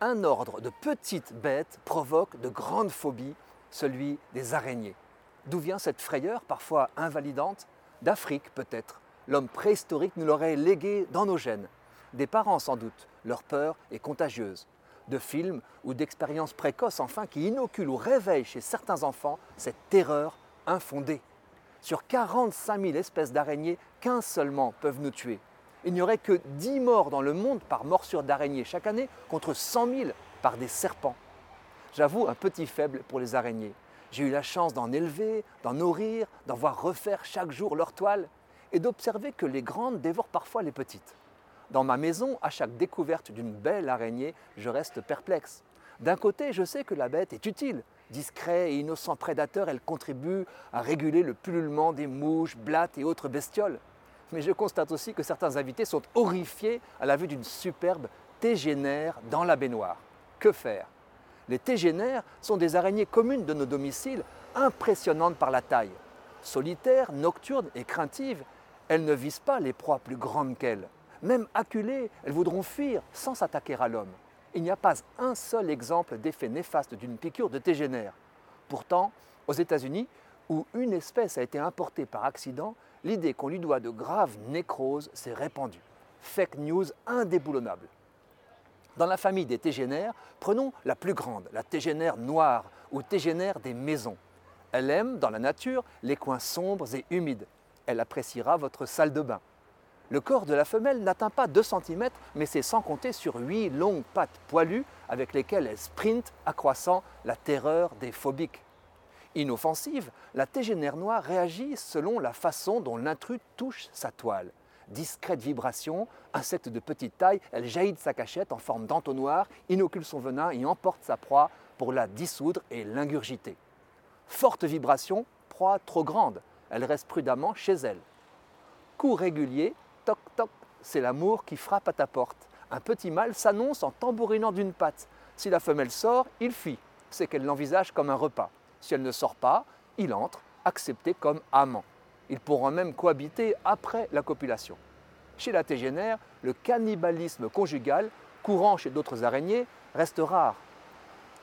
un ordre de petites bêtes provoque de grandes phobies, celui des araignées. D'où vient cette frayeur, parfois invalidante D'Afrique peut-être? L'homme préhistorique nous l'aurait légué dans nos gènes. Des parents sans doute, leur peur est contagieuse. De films ou d'expériences précoces enfin qui inoculent ou réveillent chez certains enfants cette terreur infondée. Sur 45 000 espèces d'araignées, 15 seulement peuvent nous tuer. Il n'y aurait que 10 morts dans le monde par morsure d'araignée chaque année contre 100 000 par des serpents. J'avoue un petit faible pour les araignées. J'ai eu la chance d'en élever, d'en nourrir, d'en voir refaire chaque jour leur toile et d'observer que les grandes dévorent parfois les petites. Dans ma maison, à chaque découverte d'une belle araignée, je reste perplexe. D'un côté, je sais que la bête est utile. Discret et innocent prédateur, elle contribue à réguler le pullulement des mouches, blattes et autres bestioles. Mais je constate aussi que certains invités sont horrifiés à la vue d'une superbe tégénaire dans la baignoire. Que faire? Les tégénaires sont des araignées communes de nos domiciles, impressionnantes par la taille. Solitaires, nocturnes et craintives, elles ne visent pas les proies plus grandes qu'elles. Même acculées, elles voudront fuir sans s'attaquer à l'homme. Il n'y a pas un seul exemple d'effet néfaste d'une piqûre de tégénaire. Pourtant, aux États-Unis, où une espèce a été importée par accident, l'idée qu'on lui doit de graves nécroses s'est répandue. Fake news indéboulonnable. Dans la famille des tégénaires, prenons la plus grande, la tégénaire noire ou tégénaire des maisons. Elle aime, dans la nature, les coins sombres et humides. Elle appréciera votre salle de bain. Le corps de la femelle n'atteint pas 2 cm, mais c'est sans compter sur 8 longues pattes poilues avec lesquelles elle sprint, accroissant la terreur des phobiques. Inoffensive, la tégénaire noire réagit selon la façon dont l'intrus touche sa toile. Discrète vibration, insecte de petite taille, elle jaillit de sa cachette en forme d'entonnoir, inocule son venin et emporte sa proie pour la dissoudre et l'ingurgiter. Forte vibration, proie trop grande, elle reste prudemment chez elle. Coup régulier, toc toc, c'est l'amour qui frappe à ta porte. Un petit mâle s'annonce en tambourinant d'une patte. Si la femelle sort, il fuit. C'est qu'elle l'envisage comme un repas. Si elle ne sort pas, il entre, accepté comme amant. Ils pourront même cohabiter après la copulation. Chez la tégénaire, le cannibalisme conjugal, courant chez d'autres araignées, reste rare.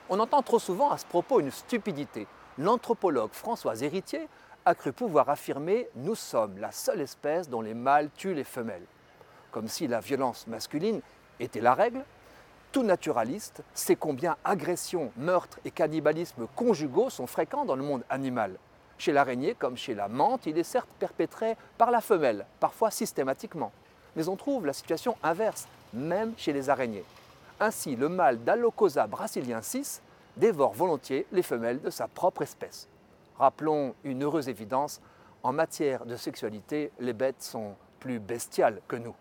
On entend trop souvent à ce propos une stupidité. L'anthropologue François Héritier a cru pouvoir affirmer Nous sommes la seule espèce dont les mâles tuent les femelles. Comme si la violence masculine était la règle, tout naturaliste sait combien agression, meurtre et cannibalisme conjugaux sont fréquents dans le monde animal. Chez l'araignée comme chez la menthe, il est certes perpétré par la femelle, parfois systématiquement. Mais on trouve la situation inverse, même chez les araignées. Ainsi, le mâle d'Allocosa brasiliensis dévore volontiers les femelles de sa propre espèce. Rappelons une heureuse évidence, en matière de sexualité, les bêtes sont plus bestiales que nous.